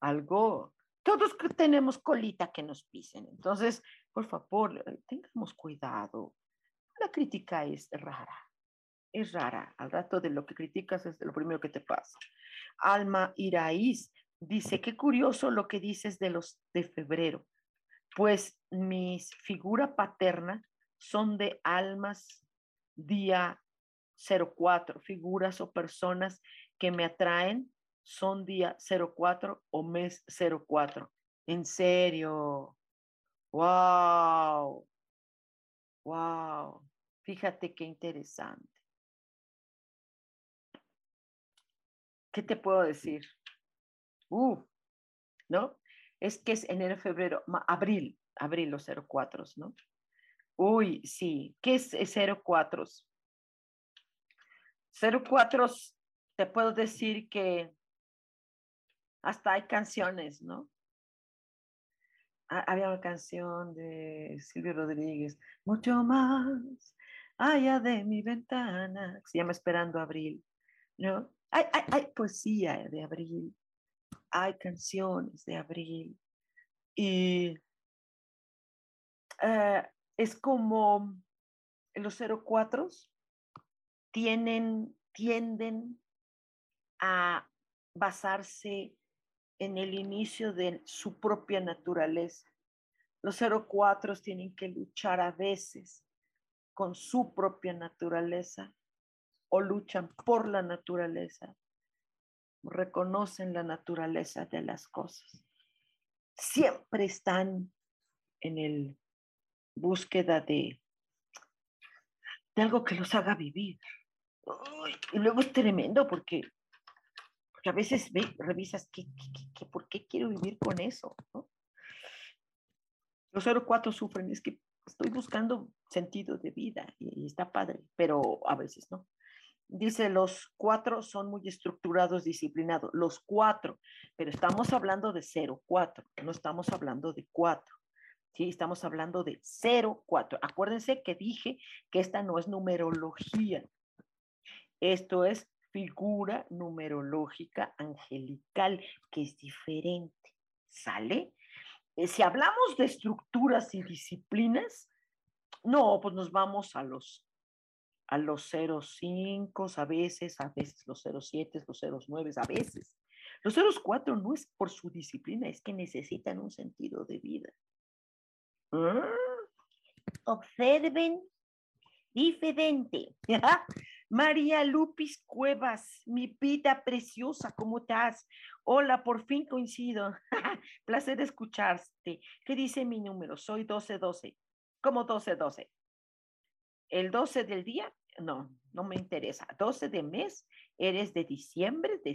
S1: algo, todos tenemos colita que nos pisen. Entonces, por favor, tengamos cuidado. La crítica es rara, es rara. Al rato de lo que criticas es lo primero que te pasa. Alma Iraíz dice, qué curioso lo que dices de los de febrero pues mis figura paterna son de almas día 04, figuras o personas que me atraen son día 04 o mes 04. En serio. Wow. Wow. Fíjate qué interesante. ¿Qué te puedo decir? Uh, ¿no? es que es enero, febrero, abril, abril los 04, ¿no? Uy, sí, ¿qué es 04? 04, te puedo decir que hasta hay canciones, ¿no? Había una canción de Silvio Rodríguez, mucho más allá de mi ventana, se llama Esperando Abril, ¿no? Hay, poesía de abril, hay canciones de abril y eh, es como los 04 tienen, tienden a basarse en el inicio de su propia naturaleza. Los 04 tienen que luchar a veces con su propia naturaleza o luchan por la naturaleza reconocen la naturaleza de las cosas. Siempre están en el búsqueda de, de algo que los haga vivir. y luego es tremendo porque, porque a veces ve, revisas que, por qué quiero vivir con eso. Los 04 sufren, es que estoy buscando sentido de vida y está padre, pero a veces no dice los cuatro son muy estructurados, disciplinados, los cuatro, pero estamos hablando de cero, cuatro, no estamos hablando de cuatro. ¿sí? Estamos hablando de cero, cuatro. Acuérdense que dije que esta no es numerología. Esto es figura numerológica angelical, que es diferente. ¿Sale? Eh, si hablamos de estructuras y disciplinas, no, pues nos vamos a los a los 0,5 a veces, a veces los 0,7, los 0,9 a veces. Los 0,4 no es por su disciplina, es que necesitan un sentido de vida. Mm. Observen diferente. María Lupis Cuevas, mi vida preciosa, ¿cómo estás? Hola, por fin coincido. Placer escucharte. ¿Qué dice mi número? Soy 1212. ¿Cómo 1212? ¿El 12 del día? No, no me interesa. 12 de mes, eres de diciembre, de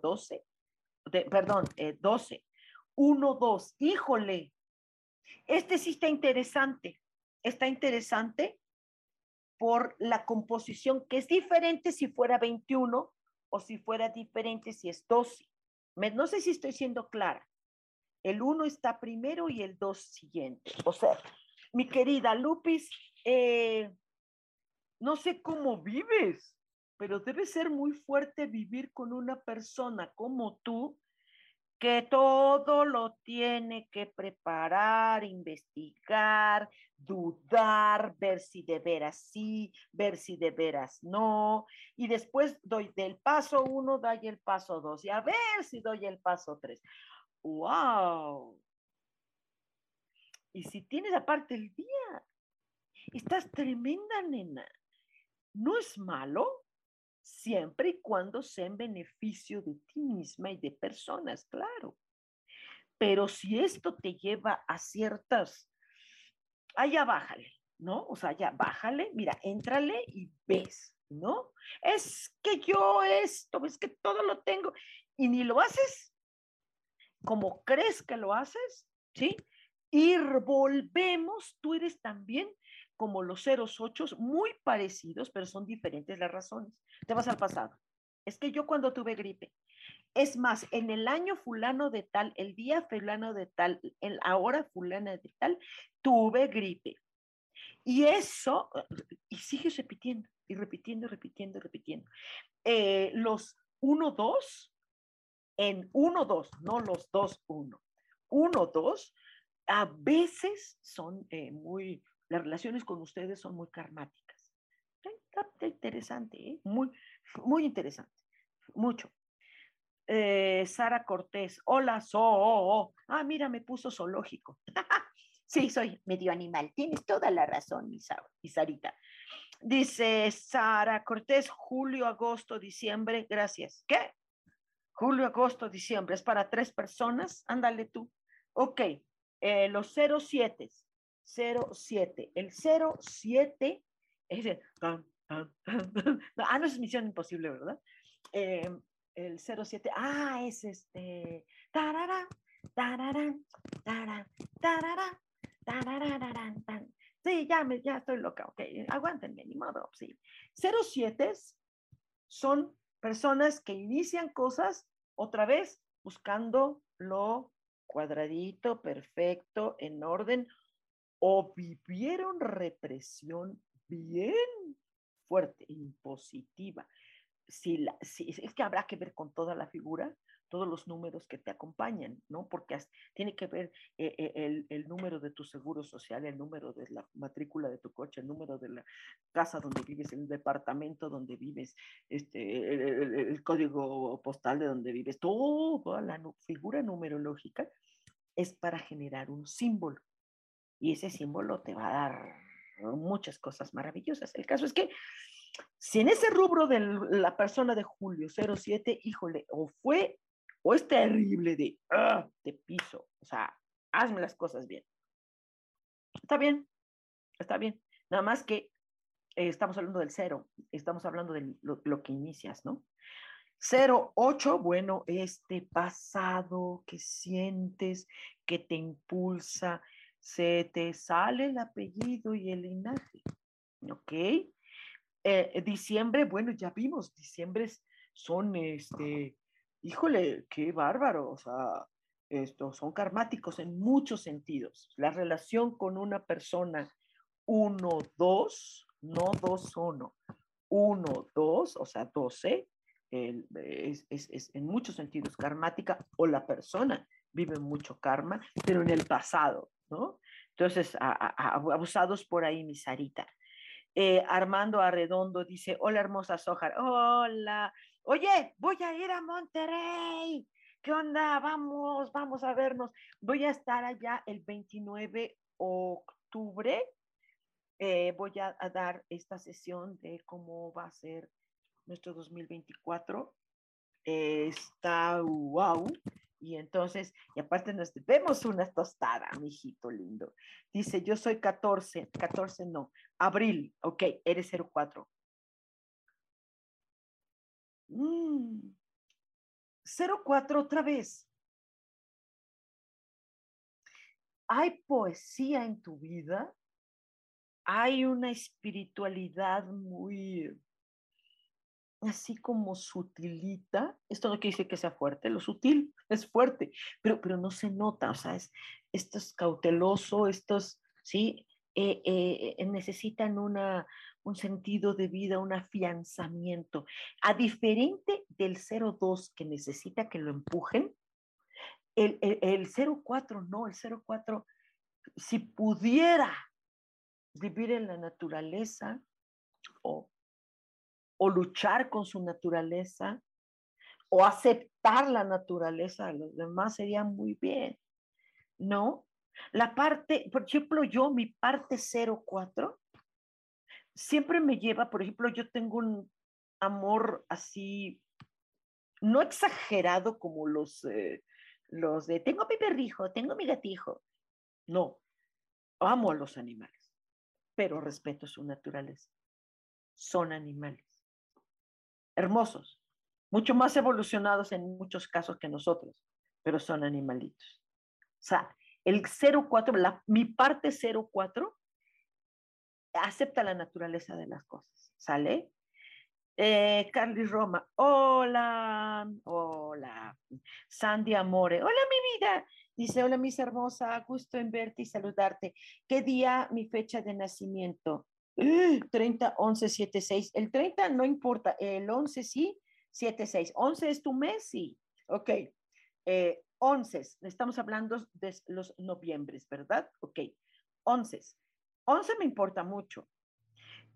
S1: 012. De, perdón, eh, 12. 1, 2. Híjole, este sí está interesante. Está interesante por la composición, que es diferente si fuera 21 o si fuera diferente si es 12. no sé si estoy siendo clara. El 1 está primero y el 2 siguiente. O sea, mi querida Lupis, eh, no sé cómo vives, pero debe ser muy fuerte vivir con una persona como tú que todo lo tiene que preparar, investigar, dudar, ver si de veras sí, ver si de veras no, y después doy del paso uno, doy el paso dos, y a ver si doy el paso tres. ¡Wow! Y si tienes aparte el día, estás tremenda, nena. No es malo, siempre y cuando sea en beneficio de ti misma y de personas, claro. Pero si esto te lleva a ciertas, allá bájale, ¿no? O sea, ya bájale, mira, éntrale y ves, ¿no? Es que yo esto, es que todo lo tengo y ni lo haces como crees que lo haces, ¿sí? Y volvemos, tú eres también como los ceros ochos, muy parecidos, pero son diferentes las razones. Te vas al pasado. Es que yo cuando tuve gripe, es más, en el año fulano de tal, el día fulano de tal, en la hora fulana de tal, tuve gripe. Y eso, y sigues repitiendo, y repitiendo, repitiendo, repitiendo. Eh, los 1, 2, en 1, 2, no los 2, 1. 1, 2, a veces son eh, muy las relaciones con ustedes son muy karmáticas. Interesante, ¿eh? muy, muy interesante, mucho. Eh, Sara Cortés, hola, so, ah, mira, me puso zoológico. sí, soy medio animal, tienes toda la razón, mi, Sarita. Dice Sara Cortés, julio, agosto, diciembre, gracias. ¿Qué? Julio, agosto, diciembre, es para tres personas, ándale tú. Ok, eh, los 07, 07. El 07 es el... Ah, no es misión imposible, ¿verdad? Eh, el 07, ah, es este... Tarara, tararán, tarara, tarara, Sí, ya, me, ya estoy loca, ok, aguántenme, ni modo, sí. 07 son personas que inician cosas otra vez buscando lo cuadradito, perfecto, en orden, o vivieron represión bien fuerte, impositiva. Si, la, si es que habrá que ver con toda la figura, todos los números que te acompañan, ¿no? Porque tiene que ver eh, eh, el, el, número de tu seguro social, el número de la matrícula de tu coche, el número de la casa donde vives, el departamento donde vives, este, el, el código postal de donde vives, toda la figura numerológica es para generar un símbolo y ese símbolo te va a dar muchas cosas maravillosas. El caso es que si en ese rubro de la persona de Julio 07, híjole, o fue o es terrible de, ah, de piso, o sea, hazme las cosas bien. Está bien, está bien. Nada más que eh, estamos hablando del cero, estamos hablando de lo, lo que inicias, ¿no? 08, bueno, este pasado que sientes, que te impulsa, se te sale el apellido y el linaje. ¿Ok? Eh, diciembre, bueno, ya vimos, diciembre son, este, híjole, qué bárbaro, o sea, estos son karmáticos en muchos sentidos. La relación con una persona, uno, dos, no dos, uno, uno, dos, o sea, doce, es, es, es, en muchos sentidos karmática o la persona vive mucho karma, pero en el pasado, Entonces, abusados por ahí, mi Sarita. Eh, Armando Arredondo dice, hola hermosa Sojar, hola, oye, voy a ir a Monterrey, ¿qué onda? Vamos, vamos a vernos. Voy a estar allá el 29 de octubre, eh, voy a, a, dar esta sesión de cómo va a ser nuestro 2024. Eh, está wow. Y entonces, y aparte nos vemos una tostada, mijito lindo. Dice, yo soy 14, 14 no, abril, ok, eres 04. Mm. 04 otra vez. ¿Hay poesía en tu vida? ¿Hay una espiritualidad muy así como sutilita? Esto no quiere decir que sea fuerte, lo sutil es fuerte, pero, pero no se nota, o sea, es, esto es cauteloso, estos, ¿sí? Eh, eh, eh, necesitan una, un sentido de vida, un afianzamiento. A diferente del 02 que necesita que lo empujen, el, el, el 04 no, el 04, si pudiera vivir en la naturaleza o, o luchar con su naturaleza o aceptar la naturaleza de los demás sería muy bien, ¿no? La parte, por ejemplo, yo, mi parte 04, siempre me lleva, por ejemplo, yo tengo un amor así, no exagerado como los, eh, los de, tengo mi perrijo, tengo mi gatijo. No, amo a los animales, pero respeto su naturaleza. Son animales. Hermosos, mucho más evolucionados en muchos casos que nosotros, pero son animalitos. O sea, el 04, la, mi parte 04 acepta la naturaleza de las cosas, ¿sale? Eh, Carly Roma, hola, hola. Sandy Amore, hola mi vida. Dice, hola mis hermosa, gusto en verte y saludarte. ¿Qué día mi fecha de nacimiento? 30, 11, 7, 6. El 30 no importa, el 11 sí, 7, 6. 11 es tu mes, sí. Ok. Eh, 11, estamos hablando de los noviembres, ¿verdad? Ok. 11. 11 me importa mucho.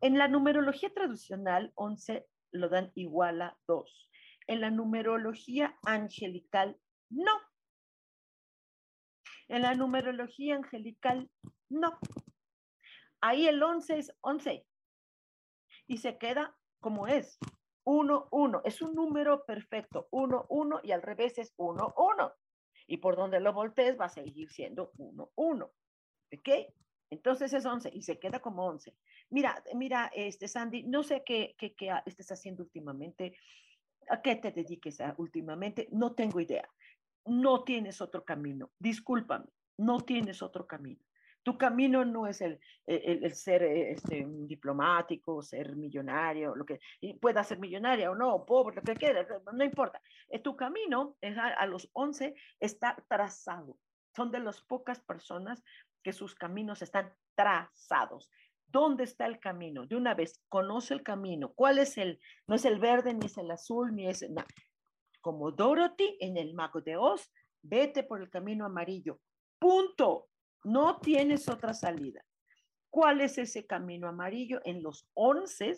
S1: En la numerología tradicional, 11 lo dan igual a 2. En la numerología angelical, no. En la numerología angelical, no. Ahí el 11 es 11 y se queda como es. 1, 1. Es un número perfecto. 1, 1 y al revés es 1, 1. Y por donde lo voltees va a seguir siendo 1, 1. ¿Ok? Entonces es 11 y se queda como 11. Mira, mira, este Sandy, no sé qué, qué, qué estés haciendo últimamente, a qué te dediques a, últimamente, no tengo idea. No tienes otro camino, discúlpame, no tienes otro camino. Tu camino no es el, el, el ser este, diplomático, ser millonario, lo que pueda ser millonaria o no, pobre, lo que quieras, no importa. Tu camino es a, a los 11 está trazado. Son de las pocas personas que sus caminos están trazados. ¿Dónde está el camino? De una vez, conoce el camino. ¿Cuál es el? No es el verde, ni es el azul, ni es... No. Como Dorothy en el Mago de Oz, vete por el camino amarillo. Punto. No tienes otra salida. ¿Cuál es ese camino amarillo? En los once,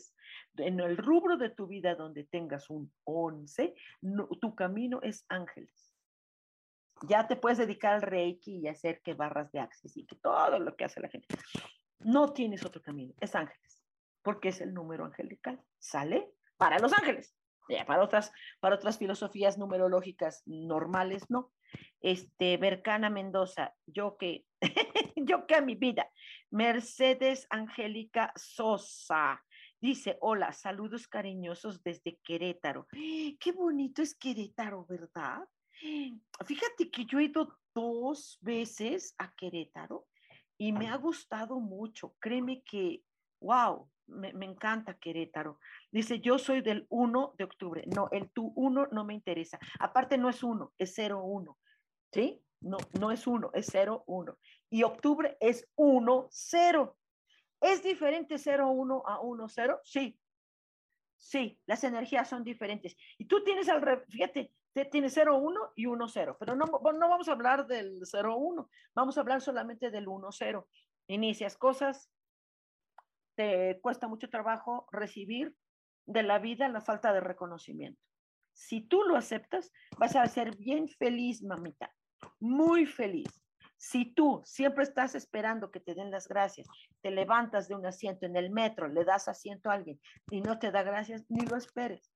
S1: en el rubro de tu vida donde tengas un once, tu camino es ángeles ya te puedes dedicar al Reiki y hacer que barras de access y que todo lo que hace la gente. No tienes otro camino, es ángeles, porque es el número angelical. ¿Sale? Para los ángeles. Para otras, para otras filosofías numerológicas normales, no. Este, Bercana Mendoza, yo que, yo que a mi vida. Mercedes Angélica Sosa. Dice, hola, saludos cariñosos desde Querétaro. Qué bonito es Querétaro, ¿verdad? Fíjate que yo he ido dos veces a Querétaro y me ha gustado mucho. Créeme que, wow, me, me, encanta Querétaro. Dice, yo soy del 1 de octubre. No, el tu 1 no me interesa. Aparte no es 1, es 01. ¿Sí? No, no es 1, es 01. Y octubre es 1, 0. ¿Es diferente 01 a 1, 0? Sí. Sí, las energías son diferentes. Y tú tienes al, fíjate, tiene 0, y 1, 0. Pero no, no vamos a hablar del 0, 1. Vamos a hablar solamente del 1, 0. Inicias cosas, te cuesta mucho trabajo recibir de la vida la falta de reconocimiento. Si tú lo aceptas, vas a ser bien feliz, mamita. Muy feliz. Si tú siempre estás esperando que te den las gracias, te levantas de un asiento en el metro, le das asiento a alguien y no te da gracias, ni lo esperes.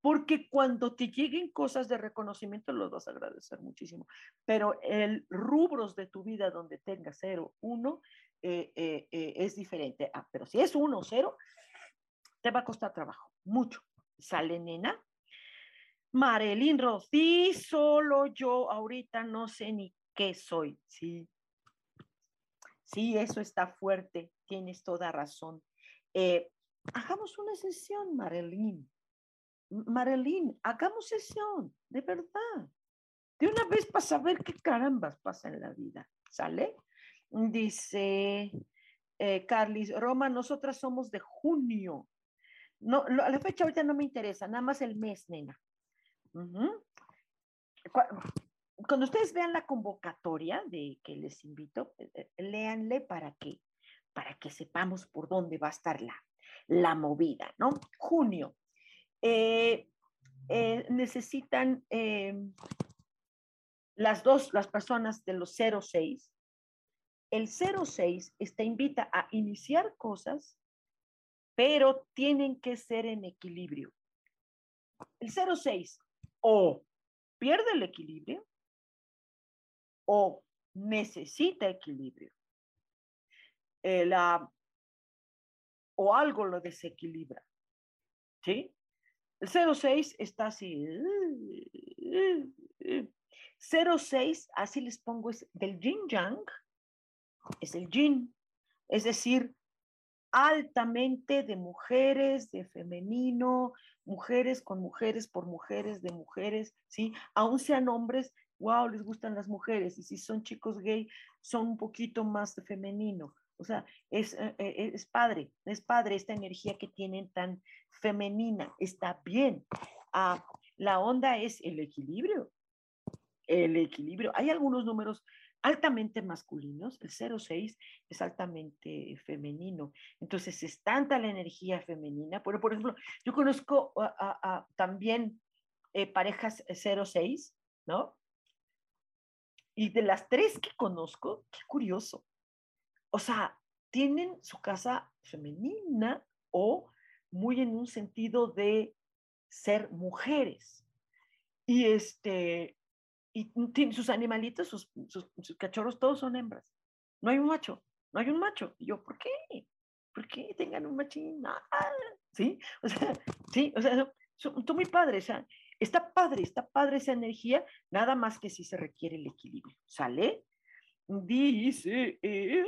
S1: Porque cuando te lleguen cosas de reconocimiento, los vas a agradecer muchísimo. Pero el rubros de tu vida donde tengas cero, uno, eh, eh, eh, es diferente. Ah, pero si es uno, cero, te va a costar trabajo, mucho. ¿Sale, nena? Marilyn Rossi, solo yo ahorita no sé ni qué soy. Sí, sí, eso está fuerte, tienes toda razón. Hagamos una sesión, Marilyn. Marilyn, hagamos sesión, de verdad. De una vez para saber qué carambas pasa en la vida. ¿Sale? Dice eh, Carlis, Roma, nosotras somos de junio. No, la fecha ahorita no me interesa, nada más el mes, nena. Cuando ustedes vean la convocatoria de que les invito, eh, eh, léanle para que, para que sepamos por dónde va a estar la, la movida, ¿no? Junio. Eh, necesitan las dos, las personas de los 06. El 06 está invita a iniciar cosas, pero tienen que ser en equilibrio. El 06 o pierde el equilibrio o necesita equilibrio. Eh, o algo lo desequilibra. ¿Sí? El 06 está así. 06, así les pongo, es del yin yang, es el yin, es decir, altamente de mujeres, de femenino, mujeres con mujeres, por mujeres, de mujeres, ¿sí? Aún sean hombres, wow, les gustan las mujeres, y si son chicos gay, son un poquito más de femenino. O sea, es, eh, eh, es padre, es padre esta energía que tienen tan femenina, está bien. Ah, la onda es el equilibrio, el equilibrio. Hay algunos números altamente masculinos, el 06 es altamente femenino. Entonces es tanta la energía femenina. Pero, por ejemplo, yo conozco también eh, parejas 06, ¿no? Y de las tres que conozco, qué curioso. O sea, tienen su casa femenina o muy en un sentido de ser mujeres. Y este, y sus animalitos, sus, cachorros, todos son hembras. No hay un macho, no hay un macho. Y yo, ¿por qué? ¿Por qué tengan un machín? Ah, ¿Sí? O sea, sí, o sea, son, muy sea, está padre, está padre esa energía, nada más que si se requiere el equilibrio. ¿Sale? Dice, eh,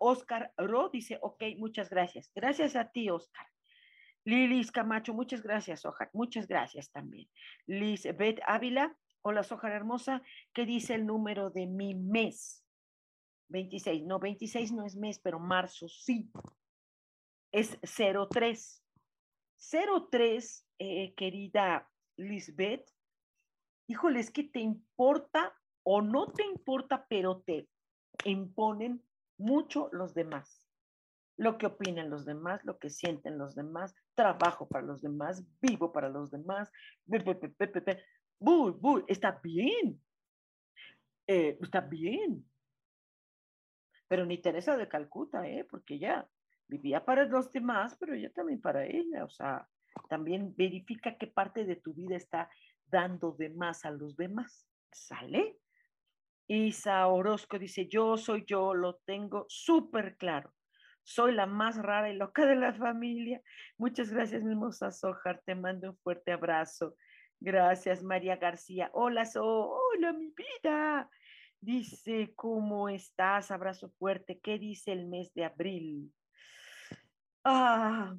S1: Oscar Ro dice, ok, muchas gracias. Gracias a ti, Oscar. Lilis Camacho, muchas gracias, Ojar. Muchas gracias también. Liz Beth Ávila, Hola, Sojar Hermosa, ¿qué dice el número de mi mes? 26. No, 26 no es mes, pero marzo sí. Es 03. 03, eh, querida Lisbeth. Híjole, es que te importa o no te importa, pero te imponen mucho los demás. Lo que opinan los demás, lo que sienten los demás, trabajo para los demás, vivo para los demás. Bull, bull, está bien. Eh, está bien. Pero ni Teresa de Calcuta, ¿eh? Porque ella vivía para los demás, pero ella también para ella. O sea, también verifica qué parte de tu vida está dando de más a los demás. ¿Sale? Isa Orozco dice, yo soy yo, lo tengo súper claro. Soy la más rara y loca de la familia. Muchas gracias, mi hermosa Sojar. Te mando un fuerte abrazo. Gracias, María García. Hola, hola, mi vida. Dice, ¿cómo estás? Abrazo fuerte. ¿Qué dice el mes de abril? Ah,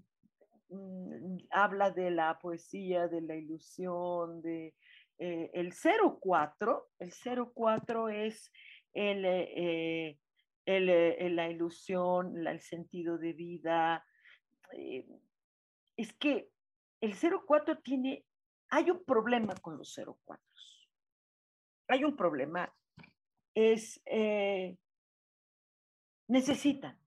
S1: mm, habla de la poesía, de la ilusión, de eh, el 04. El 04 es el, eh, eh, la ilusión, el sentido de vida. es que el 04 tiene hay un problema con los 04. Hay un problema. Es, eh, necesitan.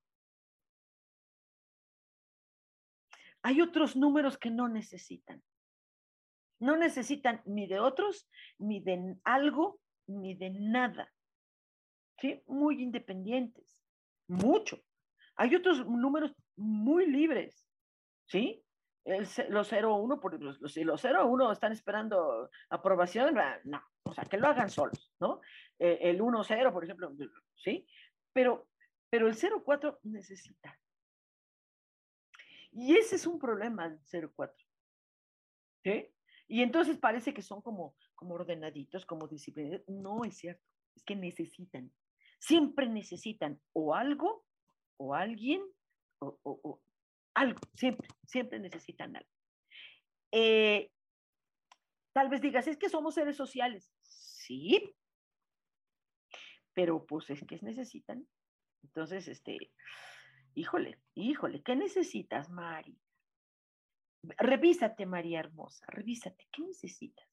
S1: Hay otros números que no necesitan. No necesitan ni de otros, ni de algo, ni de nada. ¿sí? Muy independientes, mucho. Hay otros números muy libres, ¿sí? El, los 0-1, por los, los, los 0-1 están esperando aprobación, ah, no, o sea, que lo hagan solos, ¿no? Eh, el 1-0, por ejemplo, ¿sí? Pero, pero el 0-4 necesita. Y ese es un problema, el 0-4. ¿Sí? Y entonces parece que son como, como ordenaditos, como disciplinados. No es cierto, es que necesitan. Siempre necesitan o algo, o alguien, o, o, algo, siempre, siempre necesitan algo. Eh, tal vez digas, es que somos seres sociales. Sí, pero pues es que necesitan. Entonces, este, híjole, híjole, ¿qué necesitas, Mari? Revísate, María Hermosa, revísate, ¿qué necesitas?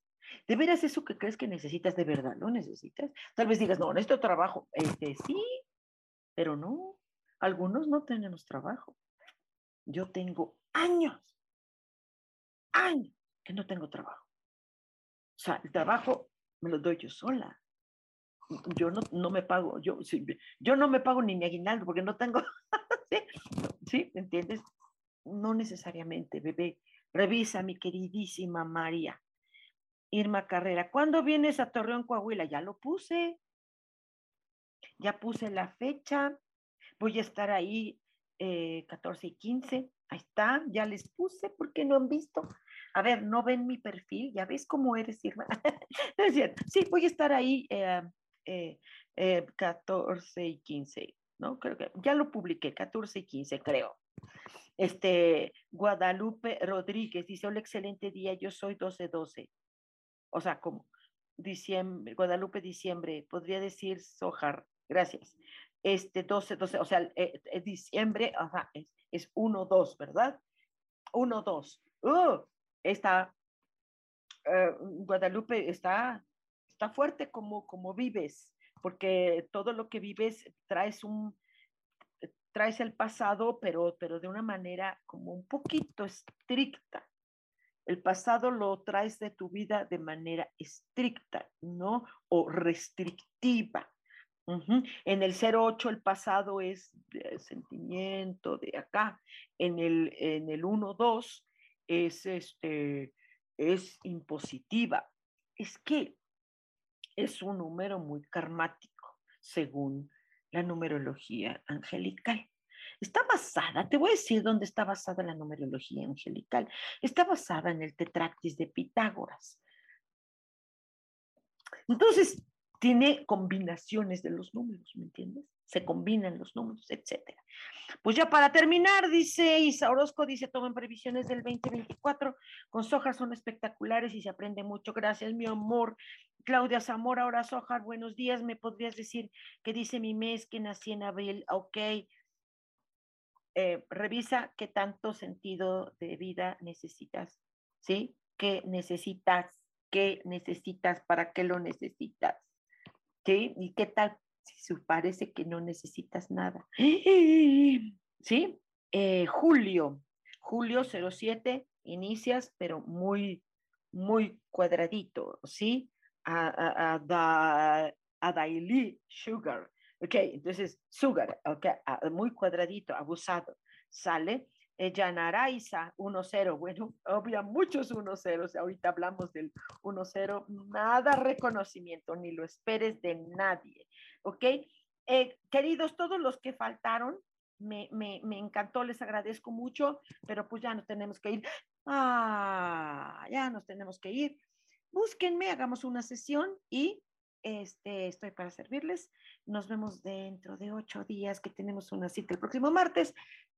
S1: ¿De veras eso que crees que necesitas de verdad? ¿Lo necesitas? Tal vez digas, no, necesito trabajo. Este, sí, pero no. Algunos no tenemos trabajo. Yo tengo años, años que no tengo trabajo. O sea, el trabajo me lo doy yo sola. Yo no, no me pago, yo, yo no me pago ni mi aguinaldo porque no tengo, ¿sí? ¿Sí? ¿Entiendes? No necesariamente, bebé. Revisa, mi queridísima María. Irma Carrera, ¿cuándo vienes a Torreón, Coahuila? Ya lo puse. Ya puse la fecha. Voy a estar ahí 14 eh, y 15. Ahí está, ya les puse porque no han visto. A ver, no ven mi perfil, ya ves cómo eres, Irma. es cierto. Sí, voy a estar ahí 14 eh, eh, y 15, ¿no? Creo que ya lo publiqué, 14 y 15, creo. Este, Guadalupe Rodríguez dice, hola, excelente día, yo soy 12-12. O sea, como diciembre, Guadalupe, diciembre, podría decir Sojar, gracias. Este, 12, 12, o sea, eh, eh, diciembre, es, es 1, 2, ¿verdad? 1, 2. Uh, está, eh, Guadalupe está, está fuerte como, como vives, porque todo lo que vives traes un, traes el pasado, pero, pero de una manera como un poquito estricta. El pasado lo traes de tu vida de manera estricta, ¿no? O restrictiva. En el 08 el pasado es sentimiento de acá. En el, en el 1-2 es, este, es impositiva. Es que es un número muy karmático, según la numerología angelical. Está basada, te voy a decir dónde está basada la numerología angelical. Está basada en el tetractis de Pitágoras. Entonces, tiene combinaciones de los números, ¿me entiendes? Se combinan los números, etcétera. Pues ya para terminar, dice Isa Orozco, dice, tomen previsiones del 2024, con Sojar son espectaculares y se aprende mucho. Gracias, mi amor. Claudia Zamora, ahora Sojar, buenos días. ¿Me podrías decir qué dice mi mes que nací en abril? Ok. Eh, revisa qué tanto sentido de vida necesitas, ¿sí? ¿Qué necesitas? ¿Qué necesitas? ¿Para qué lo necesitas? ¿Sí? ¿Y qué tal si parece que no necesitas nada? ¿Sí? Eh, julio, julio 07, inicias, pero muy, muy cuadradito, ¿sí? A, a, a, daily sugar. Ok, entonces, sugar, muy cuadradito, abusado, sale. Yanaraiza, 1-0. Bueno, había muchos 1-0. Ahorita hablamos del 1-0. Nada reconocimiento, ni lo esperes de nadie. ¿Ok? Eh, queridos, todos los que faltaron, me, me, me, encantó, les agradezco mucho, pero pues ya nos tenemos que ir. Ah, ya nos tenemos que ir. Búsquenme, hagamos una sesión y este, estoy para servirles. Nos vemos dentro de ocho días que tenemos una cita el próximo martes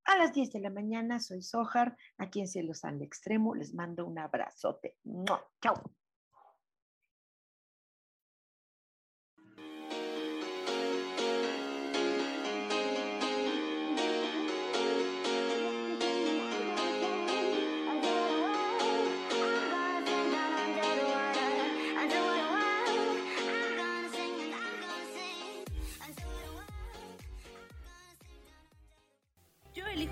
S1: a las 10 de la mañana. Soy Sojar, aquí en Cielos al Extremo. Les mando un abrazote. Chao.